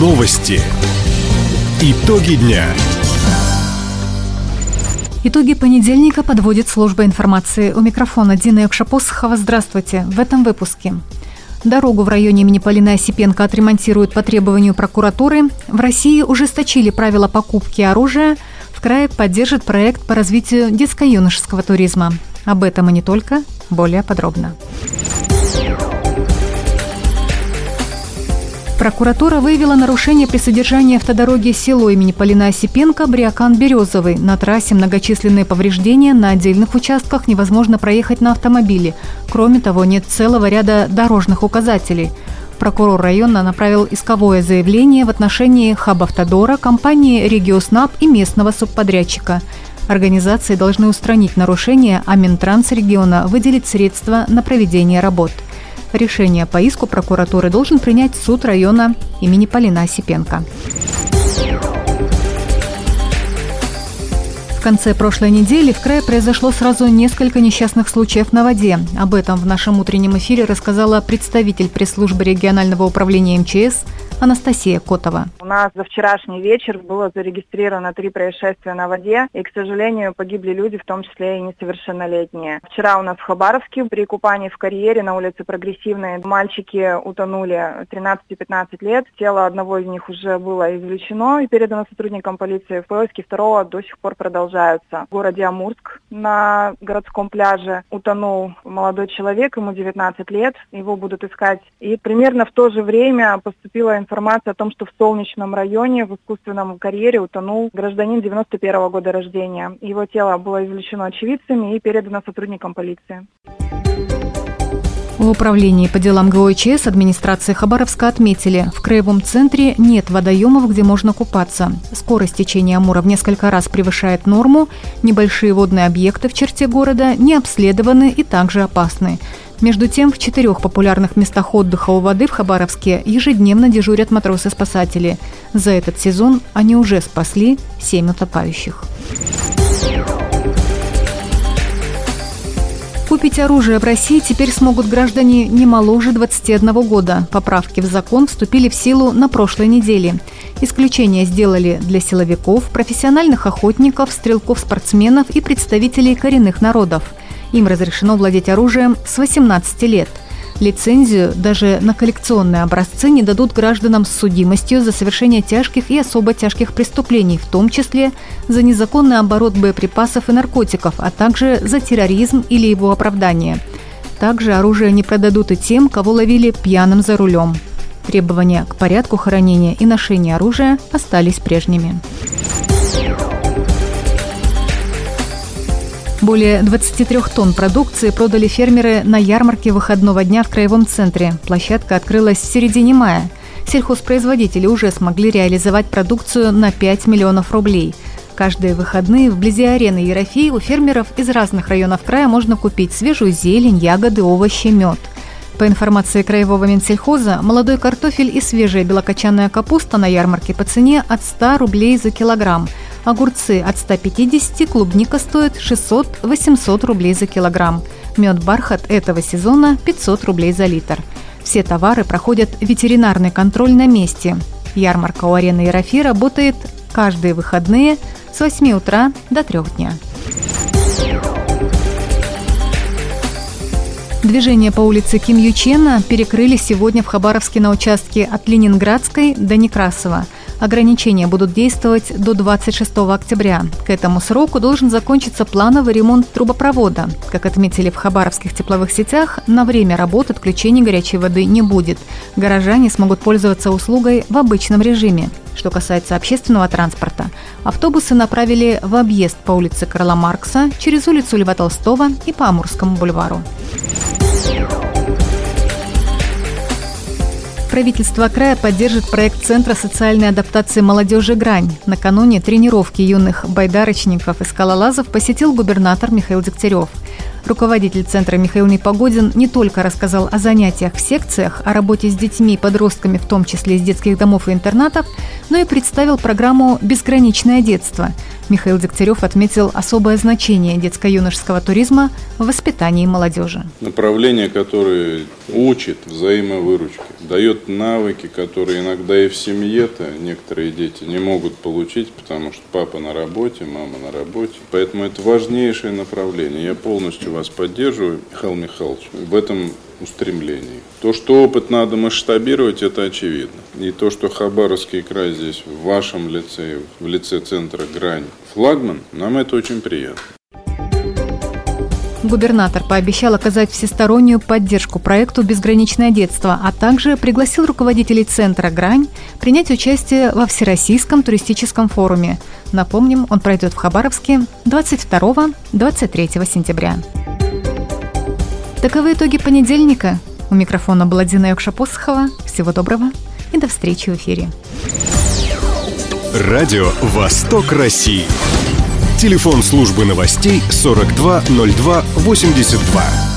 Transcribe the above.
Новости. Итоги дня. Итоги понедельника подводит служба информации. У микрофона Дина Якшапосхова. Здравствуйте. В этом выпуске. Дорогу в районе имени Полина Осипенко отремонтируют по требованию прокуратуры. В России ужесточили правила покупки оружия. В крае поддержит проект по развитию детско-юношеского туризма. Об этом и не только. Более подробно. Прокуратура выявила нарушение при содержании автодороги село имени Полина Осипенко Бриакан-Березовый. На трассе многочисленные повреждения, на отдельных участках невозможно проехать на автомобиле. Кроме того, нет целого ряда дорожных указателей. Прокурор района направил исковое заявление в отношении Хабавтодора, компании «Региоснаб» и местного субподрядчика. Организации должны устранить нарушения, а Минтранс региона выделить средства на проведение работ – Решение по иску прокуратуры должен принять суд района имени Полина Осипенко. В конце прошлой недели в крае произошло сразу несколько несчастных случаев на воде. Об этом в нашем утреннем эфире рассказала представитель пресс-службы регионального управления МЧС Анастасия Котова. У нас за вчерашний вечер было зарегистрировано три происшествия на воде, и, к сожалению, погибли люди, в том числе и несовершеннолетние. Вчера у нас в Хабаровске при купании в карьере на улице Прогрессивной мальчики утонули 13-15 лет. Тело одного из них уже было извлечено и передано сотрудникам полиции. Поиски второго до сих пор продолжаются. В городе Амурск на городском пляже утонул молодой человек, ему 19 лет. Его будут искать. И примерно в то же время поступила информация о том, что в Солнечном районе в искусственном карьере утонул гражданин 91 -го года рождения. Его тело было извлечено очевидцами и передано сотрудникам полиции. В управлении по делам ГОЧС администрации Хабаровска отметили, в краевом центре нет водоемов, где можно купаться. Скорость течения Амура в несколько раз превышает норму, небольшие водные объекты в черте города не обследованы и также опасны. Между тем, в четырех популярных местах отдыха у воды в Хабаровске ежедневно дежурят матросы-спасатели. За этот сезон они уже спасли семь утопающих. Купить оружие в России теперь смогут граждане не моложе 21 года. Поправки в закон вступили в силу на прошлой неделе. Исключение сделали для силовиков, профессиональных охотников, стрелков-спортсменов и представителей коренных народов – им разрешено владеть оружием с 18 лет. Лицензию даже на коллекционные образцы не дадут гражданам с судимостью за совершение тяжких и особо тяжких преступлений, в том числе за незаконный оборот боеприпасов и наркотиков, а также за терроризм или его оправдание. Также оружие не продадут и тем, кого ловили пьяным за рулем. Требования к порядку хранения и ношения оружия остались прежними. Более 23 тонн продукции продали фермеры на ярмарке выходного дня в Краевом центре. Площадка открылась в середине мая. Сельхозпроизводители уже смогли реализовать продукцию на 5 миллионов рублей. Каждые выходные вблизи арены Ерофей у фермеров из разных районов края можно купить свежую зелень, ягоды, овощи, мед. По информации Краевого Минсельхоза, молодой картофель и свежая белокочанная капуста на ярмарке по цене от 100 рублей за килограмм – Огурцы от 150, клубника стоит 600-800 рублей за килограмм. Мед бархат этого сезона 500 рублей за литр. Все товары проходят ветеринарный контроль на месте. Ярмарка у арены Ерофи работает каждые выходные с 8 утра до 3 дня. Движение по улице Ким Ючена перекрыли сегодня в Хабаровске на участке от Ленинградской до Некрасова – Ограничения будут действовать до 26 октября. К этому сроку должен закончиться плановый ремонт трубопровода. Как отметили в хабаровских тепловых сетях, на время работы отключения горячей воды не будет. Горожане смогут пользоваться услугой в обычном режиме. Что касается общественного транспорта, автобусы направили в объезд по улице Карла Маркса, через улицу Льва Толстого и по Амурскому бульвару. Правительство края поддержит проект Центра социальной адаптации молодежи «Грань». Накануне тренировки юных байдарочников и скалолазов посетил губернатор Михаил Дегтярев. Руководитель центра Михаил Непогодин не только рассказал о занятиях в секциях, о работе с детьми и подростками, в том числе из детских домов и интернатов, но и представил программу «Безграничное детство». Михаил Дегтярев отметил особое значение детско-юношеского туризма в воспитании молодежи. Направление, которое учит взаимовыручки, дает навыки, которые иногда и в семье-то некоторые дети не могут получить, потому что папа на работе, мама на работе. Поэтому это важнейшее направление. Я полностью вас поддерживаю, Михаил Михайлович, в этом устремлений. То, что опыт надо масштабировать, это очевидно. И то, что Хабаровский край здесь в вашем лице, в лице центра «Грань» флагман, нам это очень приятно. Губернатор пообещал оказать всестороннюю поддержку проекту «Безграничное детство», а также пригласил руководителей центра «Грань» принять участие во Всероссийском туристическом форуме. Напомним, он пройдет в Хабаровске 22-23 сентября. Таковы итоги понедельника. У микрофона была Дина Якшапосхова. Всего доброго и до встречи в эфире. Радио «Восток России». Телефон службы новостей 420282.